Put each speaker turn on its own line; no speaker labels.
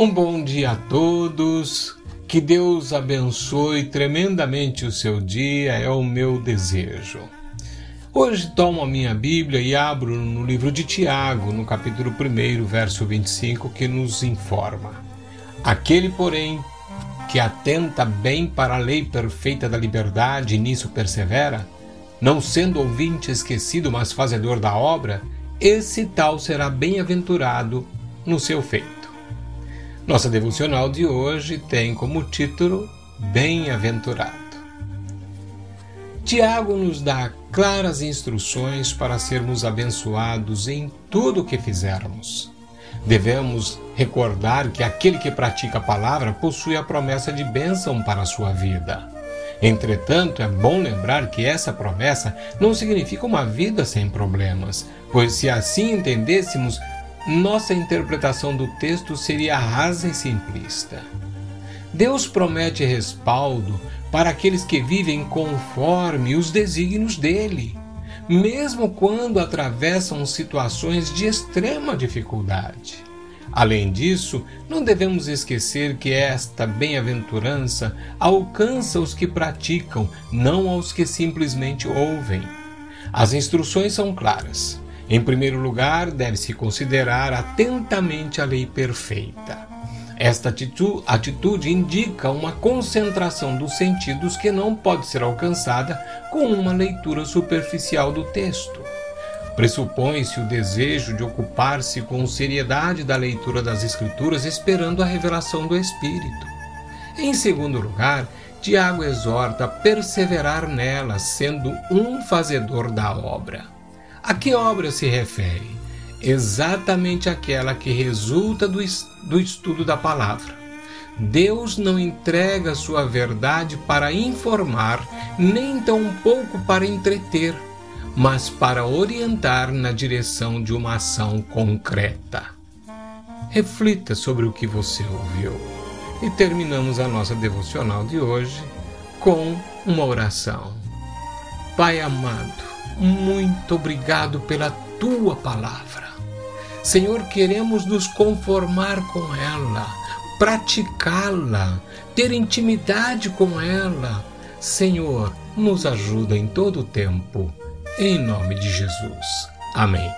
Um bom dia a todos. Que Deus abençoe tremendamente o seu dia, é o meu desejo. Hoje tomo a minha Bíblia e abro no livro de Tiago, no capítulo 1, verso 25, que nos informa: Aquele, porém, que atenta bem para a lei perfeita da liberdade e nisso persevera, não sendo ouvinte esquecido, mas fazedor da obra, esse tal será bem-aventurado no seu feito. Nossa devocional de hoje tem como título Bem-aventurado. Tiago nos dá claras instruções para sermos abençoados em tudo o que fizermos. Devemos recordar que aquele que pratica a palavra possui a promessa de bênção para a sua vida. Entretanto, é bom lembrar que essa promessa não significa uma vida sem problemas, pois se assim entendêssemos, nossa interpretação do texto seria rasa e simplista. Deus promete respaldo para aqueles que vivem conforme os desígnios dele, mesmo quando atravessam situações de extrema dificuldade. Além disso, não devemos esquecer que esta bem-aventurança alcança os que praticam, não aos que simplesmente ouvem. As instruções são claras. Em primeiro lugar, deve-se considerar atentamente a lei perfeita. Esta atitude indica uma concentração dos sentidos que não pode ser alcançada com uma leitura superficial do texto. Pressupõe-se o desejo de ocupar-se com seriedade da leitura das Escrituras, esperando a revelação do Espírito. Em segundo lugar, Tiago exorta a perseverar nela, sendo um fazedor da obra. A que obra se refere? Exatamente aquela que resulta do, do estudo da palavra. Deus não entrega sua verdade para informar, nem tampouco para entreter, mas para orientar na direção de uma ação concreta. Reflita sobre o que você ouviu. E terminamos a nossa devocional de hoje com uma oração. Pai amado, muito obrigado pela tua palavra. Senhor, queremos nos conformar com ela, praticá-la, ter intimidade com ela. Senhor, nos ajuda em todo o tempo. Em nome de Jesus. Amém.